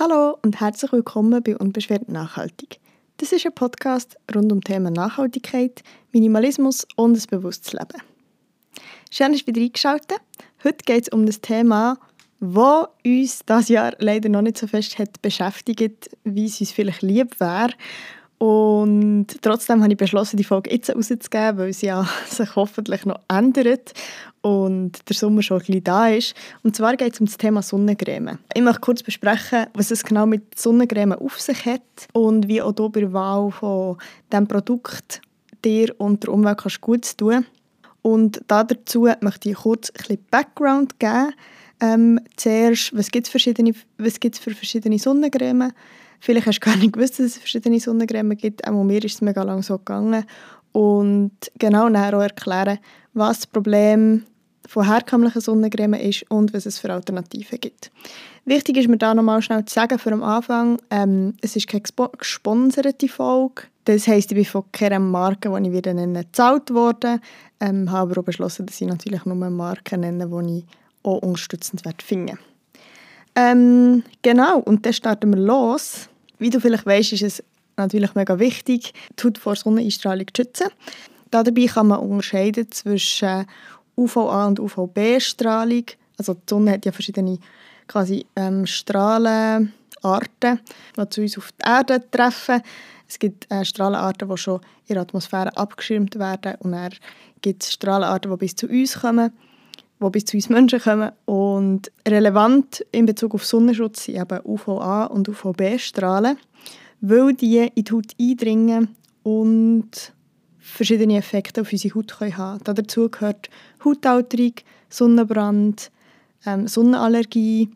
Hallo und herzlich willkommen bei Unbeschwert Nachhaltig. Das ist ein Podcast rund um Themen Nachhaltigkeit, Minimalismus und ein bewusstes Leben. Schön, dass ihr wieder eingeschaltet Heute geht es um das Thema, das uns das Jahr leider noch nicht so fest hat beschäftigt, wie es uns vielleicht lieb wäre. Und trotzdem habe ich beschlossen, die Folge jetzt rauszugeben, weil sie ja sich hoffentlich noch ändert und der Sommer schon ein bisschen da ist. Und zwar geht es um das Thema Sonnencreme. Ich möchte kurz besprechen, was es genau mit Sonnencreme auf sich hat und wie auch hier bei der Wahl von diesem Produkt dir und der Umwelt kannst gut tun Und dazu möchte ich kurz ein bisschen Background geben. Ähm, zuerst, was gibt es für verschiedene Sonnencreme? Vielleicht hast du gar nicht gewusst, dass es verschiedene Sonnencreme gibt. Auch mir ist es mega lange so gegangen. Und genau auch erklären, was das Problem von herkömmlichen Sonnencreme ist und was es für Alternativen gibt. Wichtig ist mir da nochmal schnell zu sagen für am Anfang, ähm, es ist keine gesponserte Folge. Das heisst, ich bin von keiner Marke, die ich wieder nenne, gezahlt worden. Ähm, habe aber auch beschlossen, dass ich natürlich nur Marken nenne, die ich auch unterstützend finde. Ähm, genau, und dann starten wir los. Wie du vielleicht weißt, ist es natürlich mega wichtig, die Haut vor Sonneneinstrahlung zu schützen. Dabei kann man unterscheiden zwischen UVA und UVB-Strahlung. Also die Sonne hat ja verschiedene quasi, ähm, Strahlenarten, die zu uns auf die Erde treffen. Es gibt äh, Strahlenarten, die schon in der Atmosphäre abgeschirmt werden und dann gibt es Strahlenarten, die bis zu uns kommen die bis zu uns Menschen kommen. Und relevant in Bezug auf Sonnenschutz sind eben UVA und UVB-Strahlen, weil die in die Haut eindringen und verschiedene Effekte auf unsere Haut haben können. Dazu gehört Hautalterung, Sonnenbrand, ähm, Sonnenallergie,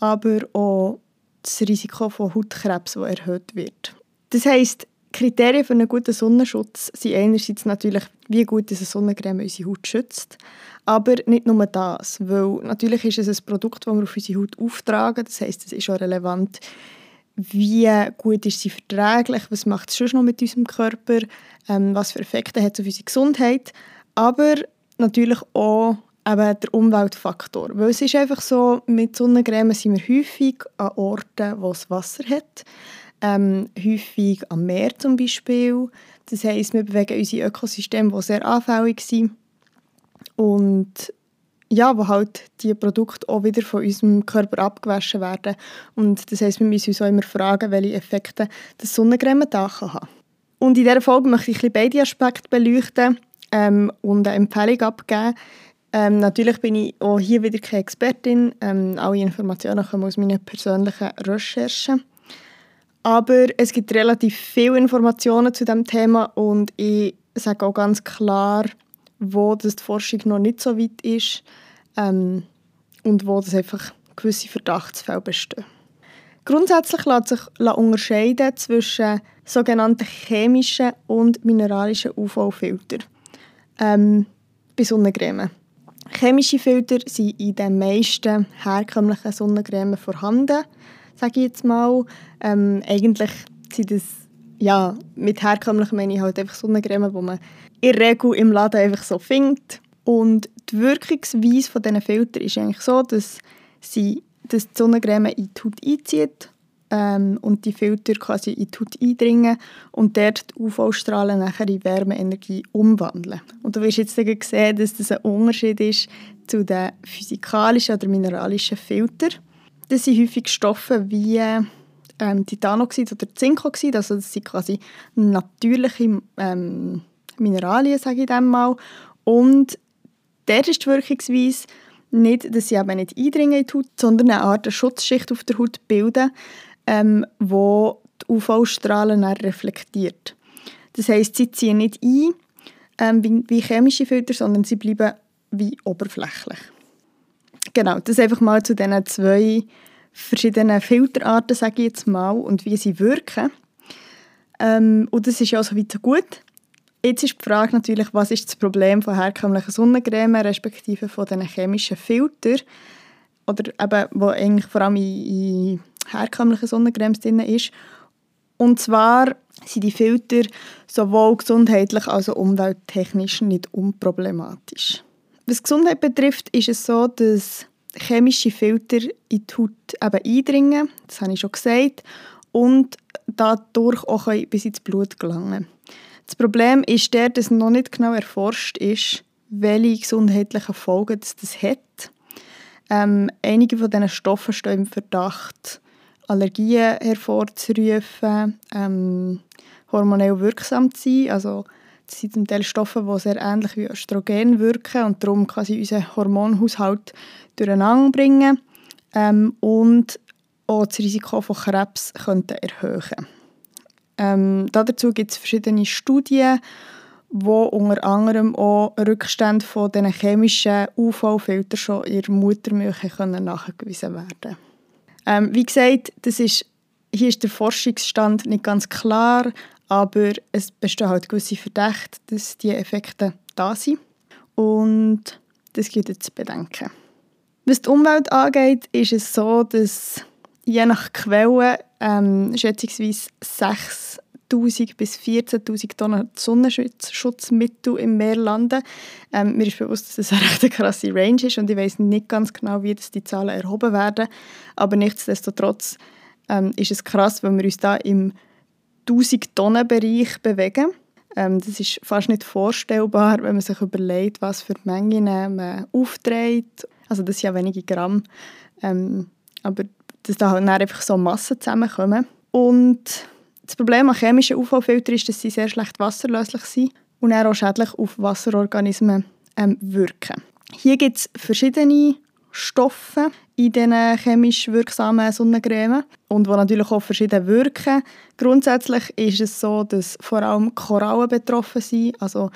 aber auch das Risiko von Hautkrebs, das erhöht wird. Das heisst, Kriterien für einen guten Sonnenschutz sind einerseits natürlich, wie gut eine Sonnencreme unsere Haut schützt, aber nicht nur das, weil natürlich ist es ein Produkt, das wir auf unsere Haut auftragen, das heißt, es ist auch relevant, wie gut ist sie verträglich, was macht es schon noch mit unserem Körper, ähm, was für Effekte hat es auf unsere Gesundheit, aber natürlich auch eben der Umweltfaktor, weil es ist einfach so, mit Sonnencreme sind wir häufig an Orten, wo es Wasser hat, ähm, häufig am Meer zum Beispiel. Das heisst, wir bewegen unsere Ökosysteme, die sehr anfällig sind und ja, wo halt die Produkte auch wieder von unserem Körper abgewaschen werden. Und das heisst, wir müssen uns auch immer fragen, welche Effekte das Sonnencreme da kann haben. Und in dieser Folge möchte ich beide Aspekte beleuchten ähm, und eine Empfehlung abgeben. Ähm, natürlich bin ich auch hier wieder keine Expertin. Ähm, alle Informationen kommen aus meinen persönlichen Recherchen. Aber es gibt relativ viele Informationen zu dem Thema und ich sage auch ganz klar, wo das die Forschung noch nicht so weit ist ähm, und wo das einfach gewisse Verdachtsfälle bestehen. Grundsätzlich lässt sich unterscheiden zwischen sogenannten chemischen und mineralischen UV-Filtern ähm, bei Sonnencreme. Chemische Filter sind in den meisten herkömmlichen Sonnencremen vorhanden sage ich jetzt mal. Ähm, eigentlich sind das, ja, mit herkömmlich meine ich halt einfach Sonnencreme, die man in der Regel im Laden einfach so findet. Und die Wirkungsweise von diesen Filtern ist eigentlich so, dass sie dass die Sonnencreme in die Haut einzieht ähm, und die Filter quasi in die Haut eindringen und dort die UV-Strahlen nachher in Wärmeenergie umwandeln. Und du wirst jetzt sehen, dass das ein Unterschied ist zu den physikalischen oder mineralischen Filtern. Das sind häufig Stoffe wie ähm, Titanoxid oder Zinkoxid, also das sind quasi natürliche ähm, Mineralien, sage ich dem mal. Und der ist die Wirkungsweise nicht, dass sie eben nicht eindringen in die Haut, sondern eine Art Schutzschicht auf der Haut bilden, ähm, wo die UV-Strahlen reflektiert. Das heißt, sie ziehen nicht ein ähm, wie, wie chemische Filter, sondern sie bleiben wie oberflächlich. Genau, das einfach mal zu diesen zwei verschiedenen Filterarten, sage ich jetzt mal, und wie sie wirken. Ähm, und das ist ja so weit so gut. Jetzt ist die Frage natürlich, was ist das Problem von herkömmlichen Sonnencreme, respektive von diesen chemischen Filtern, oder eben, wo eigentlich vor allem in, in herkömmlichen Sonnencremes drin ist. Und zwar sind die Filter sowohl gesundheitlich als auch umwelttechnisch nicht unproblematisch. Was Gesundheit betrifft, ist es so, dass chemische Filter in die Haut eben eindringen, das habe ich schon gesagt, und dadurch auch bis ins Blut gelangen. Das Problem ist der, dass noch nicht genau erforscht ist, welche gesundheitlichen Folgen das, hat. Ähm, einige von diesen Stoffen stehen im Verdacht, Allergien hervorzurufen, ähm, hormonell wirksam zu sein. Also, das sind zum Teil Stoffe, die sehr ähnlich wie Östrogen wirken und darum quasi unseren Hormonhaushalt durcheinander bringen ähm, und auch das Risiko von Krebs könnten erhöhen. Ähm, dazu gibt es verschiedene Studien, wo unter anderem auch Rückstände von diesen chemischen UV-Filtern schon in der Muttermilch nachgewiesen werden ähm, Wie gesagt, das ist, hier ist der Forschungsstand nicht ganz klar, aber es bestehen halt gewisse Verdächte, dass diese Effekte da sind. Und das gilt jetzt zu bedenken. Was die Umwelt angeht, ist es so, dass je nach Quelle ähm, schätzungsweise 6'000 bis 14'000 Tonnen Sonnenschutzmittel im Meer landen. Ähm, mir ist bewusst, dass das eine recht krasse Range ist und ich weiß nicht ganz genau, wie das die Zahlen erhoben werden. Aber nichtsdestotrotz ähm, ist es krass, wenn wir uns da im 1000 Tonnen Bereich bewegen. Ähm, das ist fast nicht vorstellbar, wenn man sich überlegt, was für Mengen man aufträgt. Also das sind ja wenige Gramm. Ähm, aber dass da halt einfach so Massen zusammenkommen. Und das Problem an chemischen UV-Filtern ist, dass sie sehr schlecht wasserlöslich sind und auch schädlich auf Wasserorganismen ähm, wirken. Hier gibt es verschiedene Stoffe in diesen chemisch wirksamen Sonnencremen und die natürlich auch verschieden wirken. Grundsätzlich ist es so, dass vor allem Korallen betroffen sind, also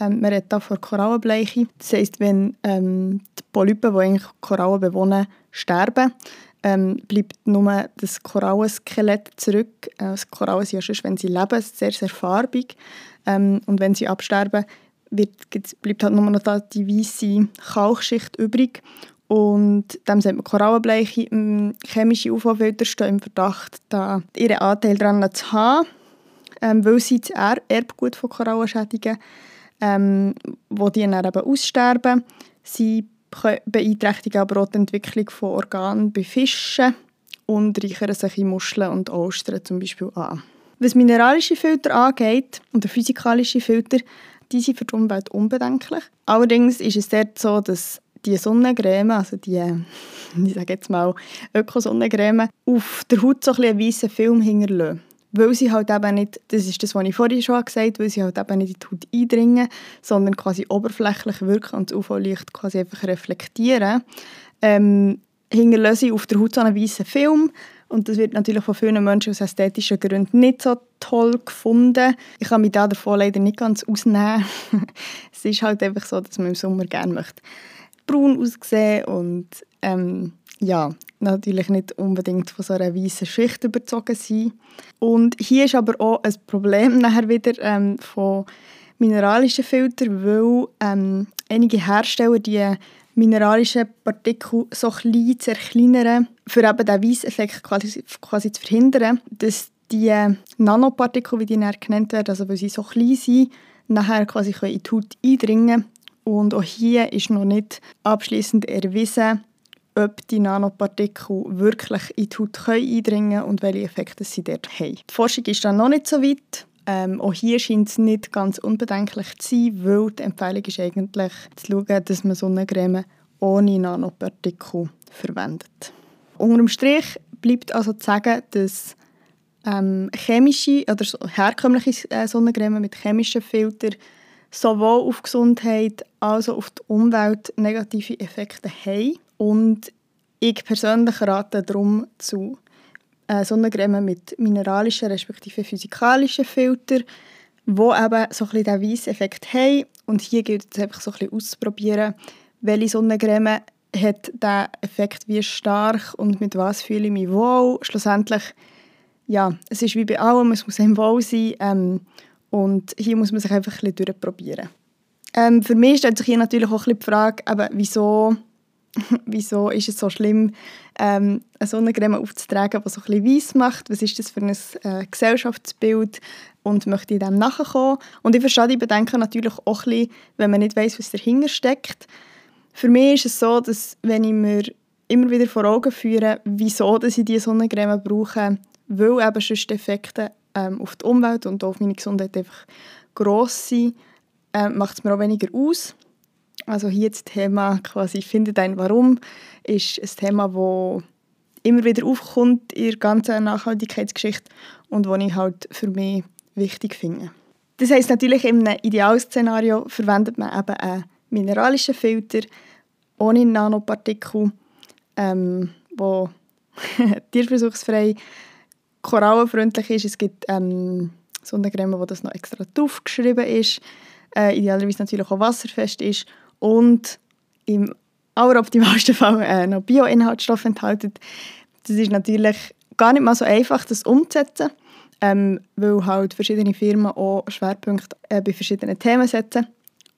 ähm, man redet hier von Korallenbleiche. Das heisst, wenn ähm, die Polypen, die eigentlich Korallen bewohnen, sterben, ähm, bleibt nur das Korallenskelett zurück. Äh, das Korallen sind ja schon, wenn sie leben, sehr, sehr farbig. Ähm, und wenn sie absterben, wird, bleibt halt nur noch die weiße Kalkschicht übrig. Und dem sagt man Korallenbleiche. Ähm, chemische UV-Filter im Verdacht, da ihren Anteil daran zu haben, ähm, weil sie das er Erbgut von Korallen schädigen, ähm, wo die dann eben aussterben. Sie beeinträchtigen aber auch die Entwicklung von Organen bei Fischen und reichern sich in Muscheln und Austern zum Beispiel an. Was mineralische Filter angeht und physikalische Filter, die sind für die Umwelt unbedenklich. Allerdings ist es dort so, dass die Sonnencreme, also die, ich sage jetzt mal Ökosonnencreme, auf der Haut so ein einen weißen Film hinterlassen weil sie halt eben nicht, das ist das, was ich vorhin schon gesagt habe, weil sie halt eben nicht in die Haut eindringen, sondern quasi oberflächlich wirken und das UV-Licht quasi einfach reflektieren, ähm, hinterlassen sie auf der Haut so einen weißen Film und das wird natürlich von vielen Menschen aus ästhetischen Gründen nicht so toll gefunden. Ich kann mich da davon leider nicht ganz ausnehmen. es ist halt einfach so, dass man im Sommer gerne möchte braun aussehen und ähm, ja, natürlich nicht unbedingt von so einer weißen Schicht überzogen sein. Und hier ist aber auch ein Problem nachher wieder ähm, von mineralischen Filtern, weil ähm, einige Hersteller die mineralischen Partikel so klein zerkleinern, für eben diesen Weisseffekt quasi, quasi zu verhindern, dass die Nanopartikel, wie die genannt werden, also weil sie so klein sind, nachher quasi in die Haut eindringen Und auch hier ist noch nicht abschließend erwiesen, ob die Nanopartikel wirklich in die Haut eindringen können und welche Effekte sie dort haben. Die Forschung ist dann noch nicht so weit. Ähm, auch hier scheint es nicht ganz unbedenklich zu sein, weil die Empfehlung ist eigentlich zu schauen, dass man Sonnencreme ohne Nanopartikel verwendet. Unter dem Strich bleibt also zu sagen, dass ähm, chemische oder herkömmliche äh, Sonnencreme mit chemischen Filtern sowohl auf Gesundheit als auch auf die Umwelt negative Effekte haben. Und ich persönlich rate darum zu äh, Sonnencreme mit mineralischen respektive physikalischen Filtern, wo eben so ein bisschen diesen Weisseffekt haben. Und hier gilt es einfach so ein bisschen auszuprobieren, welche Sonnencreme hat diesen Effekt wie stark und mit was fühle ich mich wohl. Schlussendlich, ja, es ist wie bei allem, es muss einem wohl sein ähm, und hier muss man sich einfach ein bisschen durchprobieren. Ähm, für mich stellt sich hier natürlich auch ein bisschen die Frage, eben, wieso wieso ist es so schlimm, ähm, eine Sonnencreme aufzutragen, die so ein bisschen weiss macht? Was ist das für ein äh, Gesellschaftsbild? Und möchte ich dem nachkommen? Und ich verstehe die Bedenken natürlich auch ein bisschen, wenn man nicht weiß, was dahinter steckt. Für mich ist es so, dass wenn ich mir immer wieder vor Augen führen, wieso dass ich diese Sonnencreme brauche, weil eben sonst Effekte ähm, auf die Umwelt und auf meine Gesundheit einfach gross sind, äh, macht es mir auch weniger aus. Also hier das Thema quasi «Finde dein Warum» ist ein Thema, das immer wieder aufkommt in der ganzen Nachhaltigkeitsgeschichte und das ich halt für mich wichtig finde. Das heisst natürlich, in einem Idealszenario verwendet man eben einen mineralischen Filter ohne Nanopartikel, ähm, wo tierversuchsfrei, korallenfreundlich ist. Es gibt ähm, Sonnencreme, wo das noch extra draufgeschrieben ist, äh, idealerweise natürlich auch wasserfest ist und im alleroptimalsten Fall äh, noch Bioinhaltsstoffe enthalten. Das ist natürlich gar nicht mal so einfach, das umzusetzen, ähm, weil halt verschiedene Firmen auch Schwerpunkte äh, bei verschiedenen Themen setzen.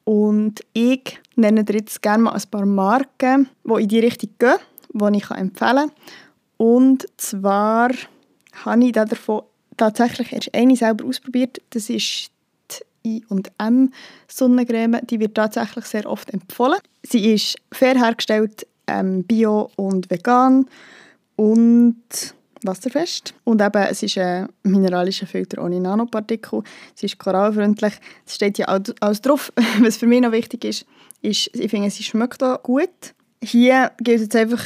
Und ich nenne dir jetzt gerne mal ein paar Marken, die in die Richtung gehen, die ich empfehlen kann. Und zwar habe ich davon tatsächlich erst eine selber ausprobiert. Das ist die I&M Sonnencreme. Die wird tatsächlich sehr oft empfohlen. Sie ist fair hergestellt, ähm, bio und vegan und wasserfest. Und eben, es ist ein mineralischer Filter ohne Nanopartikel. Es ist korallfreundlich. Es steht ja alles drauf. Was für mich noch wichtig ist, ist, ich finde, sie schmeckt auch gut. Hier gilt es einfach,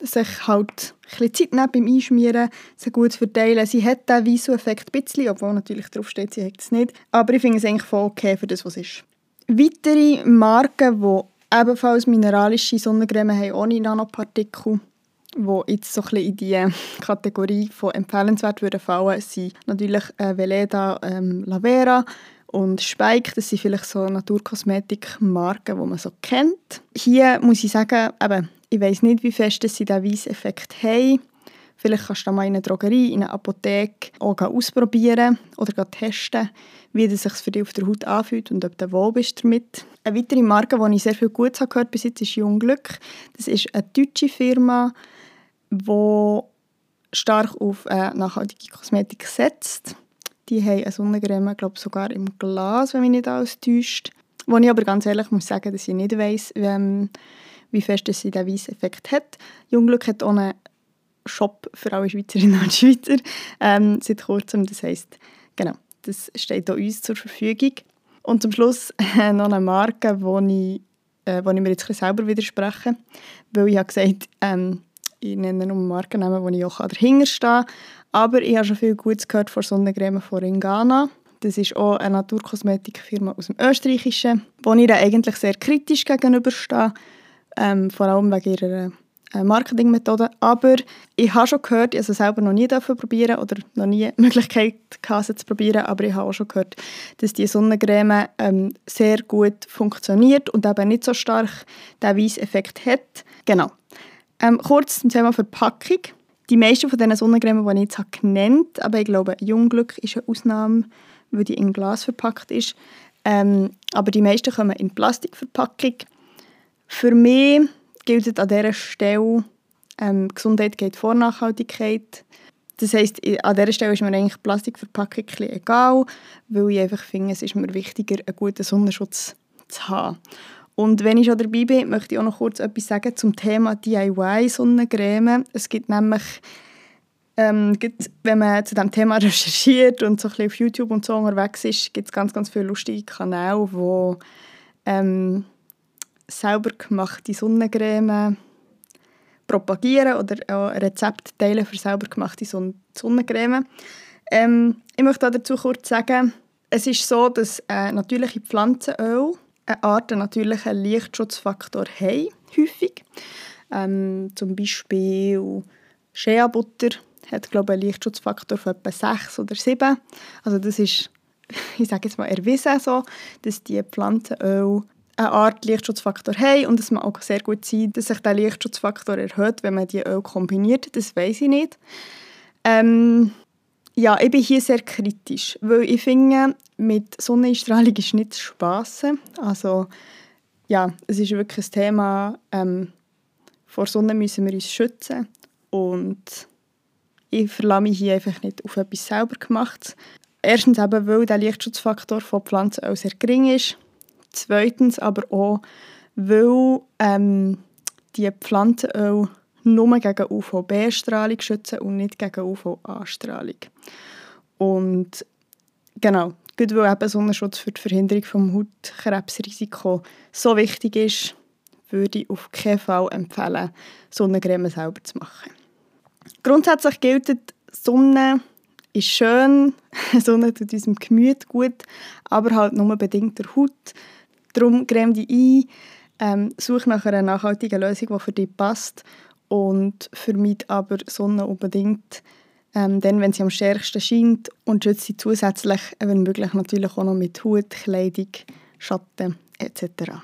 sich halt ein Zeit nehmen beim Einschmieren, sie gut verteilen. Sie hat diesen Visu-Effekt ein bisschen, obwohl natürlich draufsteht, sie hat es nicht. Aber ich finde es eigentlich voll okay für das, was ist. Weitere Marken, die ebenfalls mineralische Sonnencreme haben, ohne Nanopartikel, die jetzt so ein bisschen in die Kategorie von empfehlenswert würden fallen, sind natürlich äh, Veleda, ähm, Lavera und Spike. Das sind vielleicht so Naturkosmetik-Marken, die man so kennt. Hier muss ich sagen, eben, ich weiß nicht, wie fest sie diesen Weisseffekt haben. Vielleicht kannst du mal in einer Drogerie, in einer Apotheke auch ausprobieren oder testen, wie es sich für dich auf der Haut anfühlt und ob du wohl bist damit. Eine weitere Marke, die ich sehr viel Gutes gehört habe ist Jungglück. Das ist eine deutsche Firma, die stark auf äh, nachhaltige Kosmetik setzt. Die haben eine Sonnencreme, glaube sogar im Glas, wenn mich nicht alles täuscht. Wo ich aber ganz ehrlich muss sagen, dass ich nicht weiss, ähm, wie fest sie diesen Weisseffekt hat. Jungglück hat auch einen Shop für alle Schweizerinnen und Schweizer ähm, seit kurzem. Das heisst, genau, das steht auch uns zur Verfügung. Und zum Schluss äh, noch eine Marke, wo ich, äh, wo ich mir jetzt selber widerspreche, weil ich habe gesagt, ähm, ich nenne nur Markennamen, wo ich auch dahinter stehe. Aber ich habe schon viel Gutes gehört von Sonnencreme von Ringana. Das ist auch eine Naturkosmetikfirma aus dem Österreichischen, wo ich eigentlich sehr kritisch gegenüberstehe ähm, vor allem wegen ihrer äh, Marketingmethode. Aber ich habe schon gehört, ich habe es selber noch nie probieren oder noch nie Möglichkeit gehabt, zu probieren, aber ich habe auch schon gehört, dass die Sonnencreme ähm, sehr gut funktioniert und eben nicht so stark den Weisseffekt hat. Genau. Ähm, kurz zum Thema Verpackung. Die meisten von diesen Sonnencremen, die ich jetzt habe genannt aber ich glaube, Jungglück ist eine Ausnahme, weil die in Glas verpackt ist. Ähm, aber die meisten kommen in Plastikverpackung. Für mich gilt an dieser Stelle, ähm, Gesundheit geht vor Nachhaltigkeit. Das heisst, an dieser Stelle ist mir eigentlich Plastikverpackung egal, weil ich einfach finde, es ist mir wichtiger, einen guten Sonnenschutz zu haben. Und wenn ich schon dabei bin, möchte ich auch noch kurz etwas sagen zum Thema DIY-Sonnencreme. Es gibt nämlich, ähm, gibt, wenn man zu diesem Thema recherchiert und so ein auf YouTube und so unterwegs ist, gibt es ganz, ganz viele lustige Kanäle, wo ähm, selber gemachte Sonnencreme propagieren oder auch Rezepte teilen für selber gemachte Sonnencreme. Ähm, ich möchte dazu kurz sagen, es ist so, dass äh, natürliche Pflanzenöl eine Art natürlichen Lichtschutzfaktor haben, häufig. Ähm, zum Beispiel Shea-Butter hat glaube einen Lichtschutzfaktor von etwa 6 oder 7. Also das ist, ich sage jetzt mal, erwiesen so, dass die Pflanzenöl eine Art Lichtschutzfaktor haben und es mag auch sehr gut sein, dass sich der Lichtschutzfaktor erhöht, wenn man die Öl kombiniert. Das weiß ich nicht. Ähm, ja, ich bin hier sehr kritisch, weil ich finde, mit Sonnenstrahlung ist nicht zu spassen. Also ja, es ist wirklich ein Thema, ähm, vor Sonne müssen wir uns schützen und ich verlasse mich hier einfach nicht auf etwas selber gemacht. Erstens eben, weil der Lichtschutzfaktor von Pflanzen auch sehr gering ist Zweitens aber auch, weil ähm, die Pflanzenöl nur gegen UVB-Strahlung schützen und nicht gegen UVA-Strahlung. Und genau, gut weil eben Sonnenschutz für die Verhinderung vom Hautkrebsrisiko so wichtig ist, würde ich auf keinen Fall empfehlen, Sonnencreme selber zu machen. Grundsätzlich gilt, Sonne ist schön, Sonne tut unserem Gemüt gut, aber halt nur bedingt der Haut. Darum creme dich ein, ähm, such nach einer nachhaltigen Lösung, die für dich passt und vermeide aber Sonne unbedingt, ähm, dann, wenn sie am stärksten scheint und schütze sie zusätzlich, wenn möglich, natürlich auch noch mit Hut, Kleidung, Schatten etc.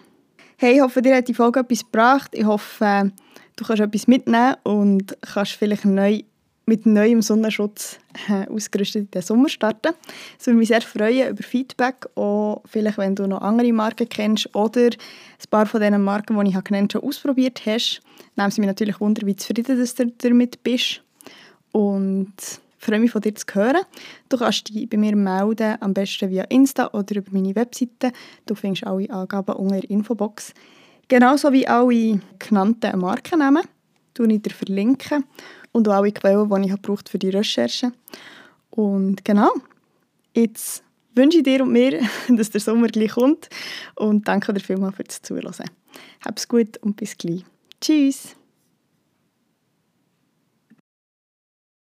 Hey, ich hoffe, dir hat die Folge etwas gebracht. Ich hoffe, du kannst etwas mitnehmen und kannst vielleicht neu mit neuem Sonnenschutz äh, ausgerüstet in den Sommer starten. Es würde mich sehr freuen über Feedback, auch vielleicht wenn du noch andere Marken kennst oder ein paar von diesen Marken, die ich genannt habe, schon ausprobiert hast. Nehmen sie mich natürlich wunder, wie zufrieden du damit bist. Und freue mich von dir zu hören. Du kannst dich bei mir melden, am besten via Insta oder über meine Webseite. Du findest alle Angaben unter der Infobox. Genauso wie alle genannten Markennamen verlinke ich dir verlinken und auch alle Quellen, die ich für die Recherche. Und genau, jetzt wünsche ich dir und mir, dass der Sommer gleich kommt und danke dir vielmals fürs Zuhören. Hab's gut und bis gleich. Tschüss!